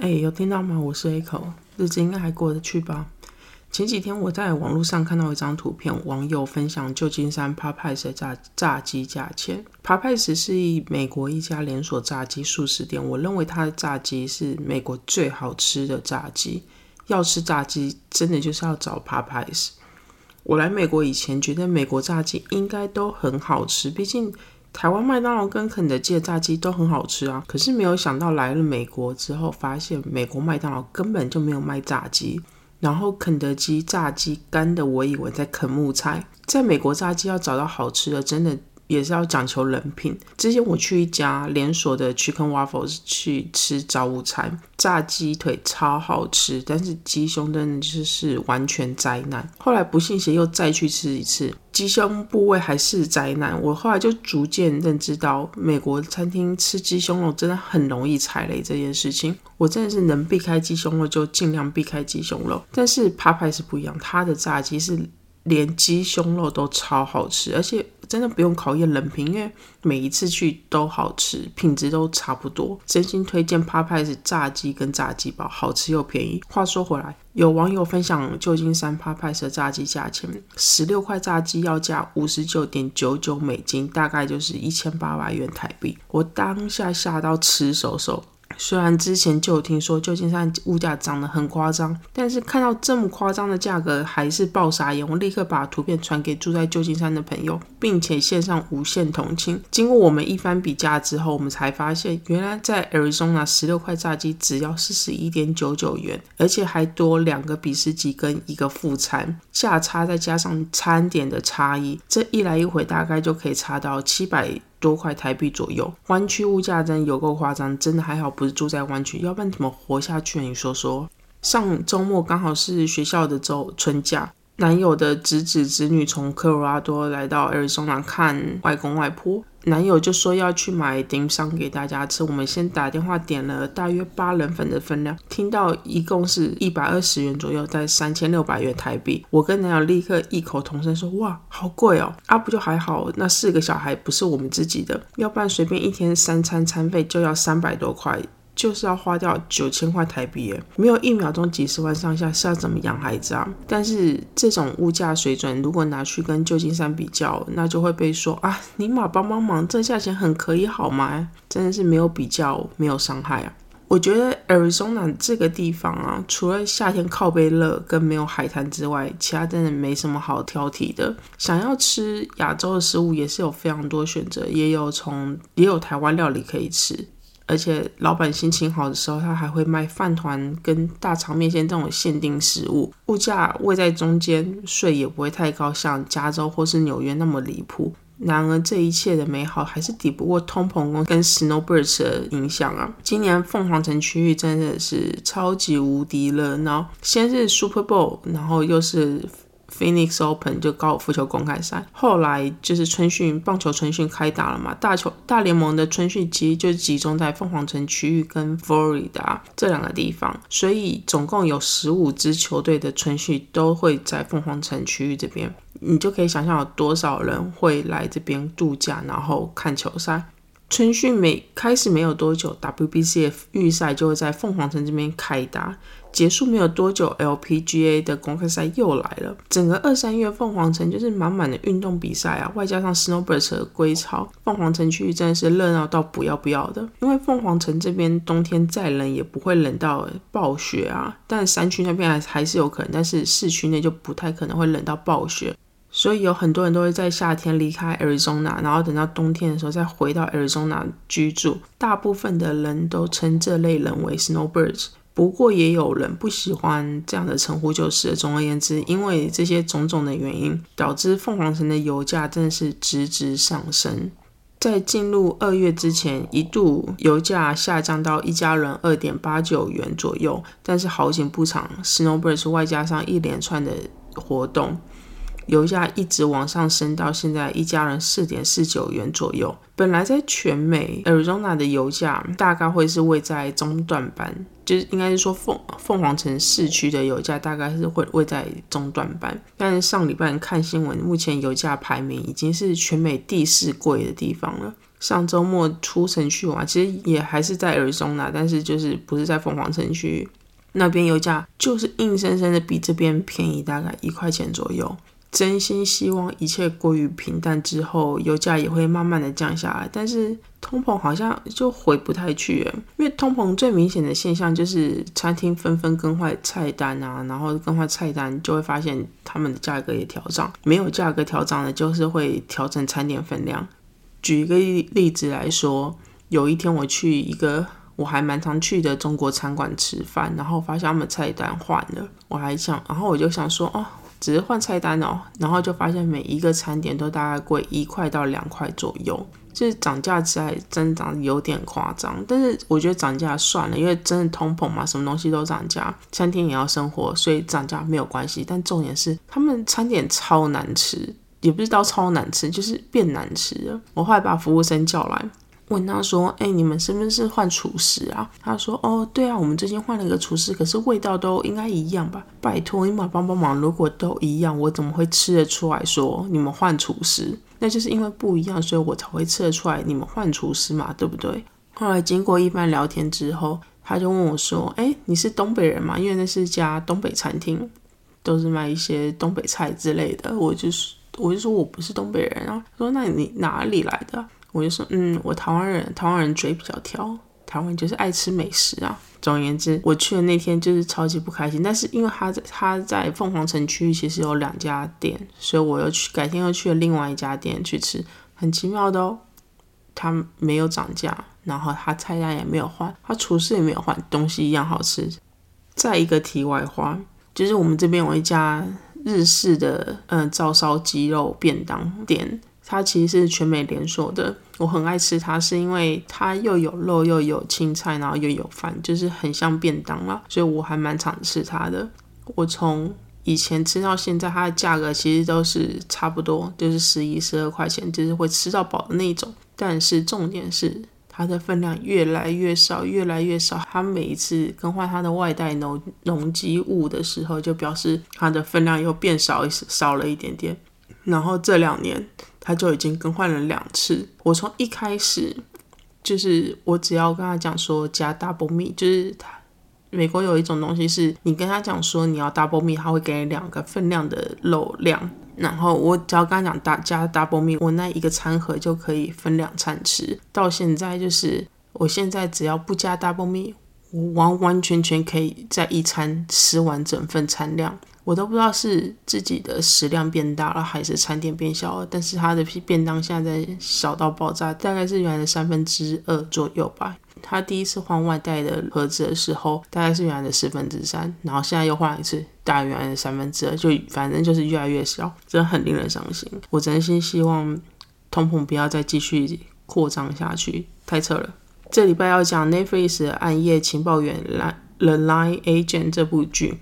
哎，有听到吗？我是 A 口，日子应该还过得去吧？前几天我在网络上看到一张图片，网友分享旧金山 Popeyes 的炸炸鸡价钱。Popeyes 是美国一家连锁炸鸡素食店，我认为它的炸鸡是美国最好吃的炸鸡。要吃炸鸡，真的就是要找 Popeyes。我来美国以前，觉得美国炸鸡应该都很好吃，毕竟。台湾麦当劳跟肯德基的炸鸡都很好吃啊，可是没有想到来了美国之后，发现美国麦当劳根本就没有卖炸鸡，然后肯德基炸鸡干的，我以为在啃木材。在美国炸鸡要找到好吃的，真的。也是要讲求人品。之前我去一家连锁的 Chicken Waffles 去吃早午餐，炸鸡腿超好吃，但是鸡胸真的就是完全灾难。后来不信邪又再去吃一次，鸡胸部位还是灾难。我后来就逐渐认知到，美国餐厅吃鸡胸肉真的很容易踩雷这件事情。我真的是能避开鸡胸肉就尽量避开鸡胸肉。但是 Papa 是不一样，它的炸鸡是连鸡胸肉都超好吃，而且。真的不用考验人品，因为每一次去都好吃，品质都差不多。真心推荐 Popeyes 炸鸡跟炸鸡堡，好吃又便宜。话说回来，有网友分享旧金山 Popeyes 的炸鸡价钱，十六块炸鸡要价五十九点九九美金，大概就是一千八百元台币。我当下吓到吃手手。虽然之前就有听说旧金山物价涨得很夸张，但是看到这么夸张的价格还是爆傻眼。我立刻把图片传给住在旧金山的朋友，并且线上无限同情。经过我们一番比价之后，我们才发现，原来在 Arizona 十六块炸鸡只要四十一点九九元，而且还多两个比斯吉跟一个副餐，价差再加上餐点的差异，这一来一回大概就可以差到七百。多块台币左右，湾区物价真有够夸张，真的还好不是住在湾区，要不然怎么活下去？你说说。上周末刚好是学校的周春假。男友的侄子侄女从科罗拉多来到 Arizona 看外公外婆，男友就说要去买丁香给大家吃。我们先打电话点了大约八人份的分量，听到一共是一百二十元左右，在三千六百元台币。我跟男友立刻异口同声说：“哇，好贵哦！”啊，不就还好？那四个小孩不是我们自己的，要不然随便一天三餐餐费就要三百多块。就是要花掉九千块台币，没有一秒钟几十万上下是要怎么养孩子啊？但是这种物价水准，如果拿去跟旧金山比较，那就会被说啊，尼玛帮帮忙，这价钱很可以好吗？真的是没有比较，没有伤害啊！我觉得 Arizona 这个地方啊，除了夏天靠背热跟没有海滩之外，其他真的没什么好挑剔的。想要吃亚洲的食物，也是有非常多选择，也有从也有台湾料理可以吃。而且老板心情好的时候，他还会卖饭团跟大肠面线这种限定食物，物价位在中间，税也不会太高，像加州或是纽约那么离谱。然而，这一切的美好还是抵不过通膨跟 Snowbirds 的影响啊！今年凤凰城区域真的是超级无敌热闹，先是 Super Bowl，然后又是。Phoenix Open 就高尔夫球公开赛，后来就是春训棒球春训开打了嘛，大球大联盟的春训其实就集中在凤凰城区域跟 Florida 这两个地方，所以总共有十五支球队的春训都会在凤凰城区域这边，你就可以想象有多少人会来这边度假，然后看球赛。春训没开始没有多久，WBCF 预赛就会在凤凰城这边开打。结束没有多久，LPGA 的公开赛又来了。整个二三月，凤凰城就是满满的运动比赛啊，外加上 Snowbirds 的归巢，凤凰城区域真的是热闹到不要不要的。因为凤凰城这边冬天再冷也不会冷到暴雪啊，但山区那边还还是有可能，但是市区内就不太可能会冷到暴雪。所以有很多人都会在夏天离开 Arizona，然后等到冬天的时候再回到 Arizona 居住。大部分的人都称这类人为 Snowbirds。不过也有人不喜欢这样的称呼，就是总而言之，因为这些种种的原因，导致凤凰城的油价真的是直直上升。在进入二月之前，一度油价下降到一家人二点八九元左右，但是好景不长，Snowbirds 外加上一连串的活动。油价一直往上升到现在一家人四点四九元左右。本来在全美 Arizona 的油价大概会是位在中段班，就是应该是说凤凤凰城市区的油价大概是会位在中段班。但是上礼拜看新闻，目前油价排名已经是全美第四贵的地方了。上周末出城去玩，其实也还是在 Arizona，，但是就是不是在凤凰城区那边，油价就是硬生生的比这边便宜大概一块钱左右。真心希望一切过于平淡之后，油价也会慢慢的降下来。但是通膨好像就回不太去，因为通膨最明显的现象就是餐厅纷纷更换菜单啊，然后更换菜单就会发现他们的价格也调涨。没有价格调涨的，就是会调整餐点分量。举一个例子来说，有一天我去一个我还蛮常去的中国餐馆吃饭，然后发现他们菜单换了，我还想，然后我就想说，哦。只是换菜单哦，然后就发现每一个餐点都大概贵一块到两块左右，就是涨价在增长有点夸张。但是我觉得涨价算了，因为真的通膨嘛，什么东西都涨价，餐厅也要生活，所以涨价没有关系。但重点是他们餐点超难吃，也不是到超难吃，就是变难吃了。我后来把服务生叫来。问他说：“哎，你们是不是换厨师啊？”他说：“哦，对啊，我们最近换了一个厨师，可是味道都应该一样吧？拜托你们帮帮忙，如果都一样，我怎么会吃得出来说你们换厨师？那就是因为不一样，所以我才会吃得出来你们换厨师嘛，对不对？”后来经过一番聊天之后，他就问我说：“哎，你是东北人吗？因为那是家东北餐厅，都是卖一些东北菜之类的。”我就是，我就说我不是东北人啊。说那你哪里来的？我就说，嗯，我台湾人，台湾人嘴比较挑，台湾就是爱吃美食啊。总而言之，我去的那天就是超级不开心。但是因为他在他在凤凰城区其实有两家店，所以我又去改天又去了另外一家店去吃。很奇妙的哦，他没有涨价，然后他菜单也没有换，他厨师也没有换，东西一样好吃。再一个题外话，就是我们这边有一家日式的嗯照烧鸡肉便当店。它其实是全美连锁的，我很爱吃它，是因为它又有肉又有青菜，然后又有饭，就是很像便当啦，所以我还蛮常吃它的。我从以前吃到现在，它的价格其实都是差不多，就是十一、十二块钱，就是会吃到饱的那种。但是重点是它的分量越来越少，越来越少。它每一次更换它的外带农农机物的时候，就表示它的分量又变少少了一点点。然后这两年。他就已经更换了两次。我从一开始就是我只要跟他讲说加 double me 就是他美国有一种东西是你跟他讲说你要 double me 他会给你两个分量的肉量。然后我只要跟他讲大加 double me 我那一个餐盒就可以分两餐吃。到现在就是我现在只要不加 double me 我完完全全可以在一餐吃完整份餐量。我都不知道是自己的食量变大了，还是餐点变小了。但是它的便当现在小到爆炸，大概是原来的三分之二左右吧。他第一次换外带的盒子的时候，大概是原来的十分之三，然后现在又换了一次，大概原来的三分之二，就反正就是越来越小，真的很令人伤心。我真心希望通膨不要再继续扩张下去，太扯了。这礼拜要讲 Netflix《暗夜情报员》The Line Agent 这部剧。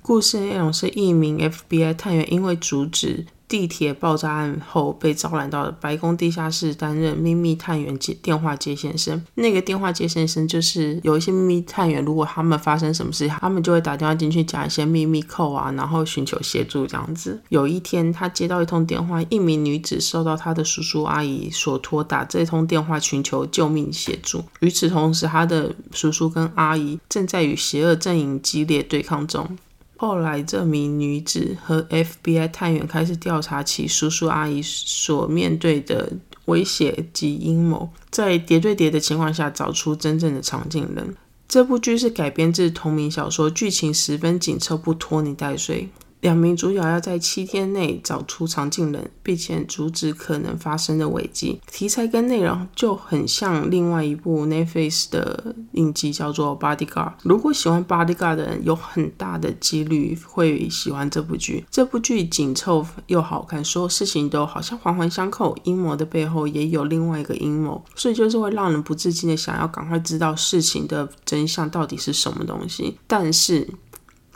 故事内容是一名 FBI 探员因为阻止地铁爆炸案后被招揽到白宫地下室担任秘密探员接电话接线生。那个电话接线生就是有一些秘密探员，如果他们发生什么事，他们就会打电话进去讲一些秘密扣啊，然后寻求协助这样子。有一天，他接到一通电话，一名女子受到他的叔叔阿姨所托打这通电话寻求救命协助。与此同时，他的叔叔跟阿姨正在与邪恶阵营激烈对抗中。后来，这名女子和 FBI 探员开始调查其叔叔阿姨所面对的威胁及阴谋，在叠对叠的情况下找出真正的场景人。这部剧是改编自同名小说，剧情十分紧凑，不拖泥带水。两名主角要在七天内找出藏镜人，并且阻止可能发生的危机。题材跟内容就很像另外一部 Netflix 的影集，叫做《Bodyguard》。如果喜欢《Bodyguard》的人，有很大的几率会喜欢这部剧。这部剧紧凑又好看，所有事情都好像环环相扣。阴谋的背后也有另外一个阴谋，所以就是会让人不自禁的想要赶快知道事情的真相到底是什么东西。但是。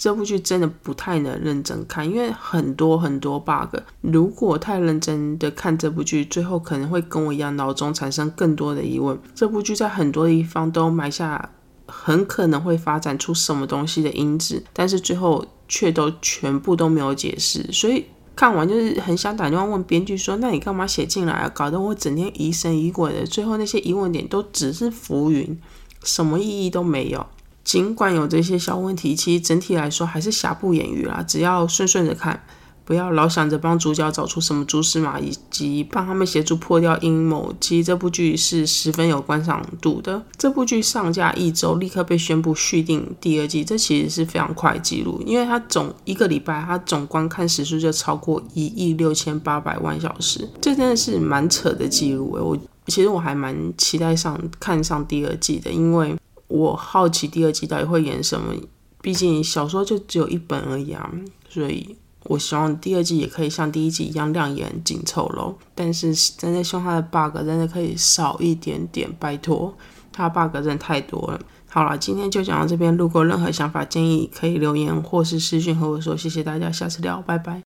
这部剧真的不太能认真看，因为很多很多 bug。如果太认真的看这部剧，最后可能会跟我一样，脑中产生更多的疑问。这部剧在很多地方都埋下很可能会发展出什么东西的因子，但是最后却都全部都没有解释，所以。看完就是很想打电话问编剧说：“那你干嘛写进来啊？搞得我整天疑神疑鬼的，最后那些疑问点都只是浮云，什么意义都没有。”尽管有这些小问题，其实整体来说还是瑕不掩瑜啦。只要顺顺着看。不要老想着帮主角找出什么蛛丝马迹，及帮他们协助破掉阴谋。其实这部剧是十分有观赏度的。这部剧上架一周，立刻被宣布续订第二季，这其实是非常快记录，因为它总一个礼拜，它总观看时数就超过一亿六千八百万小时，这真的是蛮扯的记录诶。我其实我还蛮期待上看上第二季的，因为我好奇第二季到底会演什么。毕竟小说就只有一本而已啊，所以。我希望第二季也可以像第一季一样亮眼紧凑喽，但是真的希望它的 bug 真的可以少一点点，拜托，它 bug 真的太多了。好了，今天就讲到这边，如果任何想法建议可以留言或是私讯和我说，谢谢大家，下次聊，拜拜。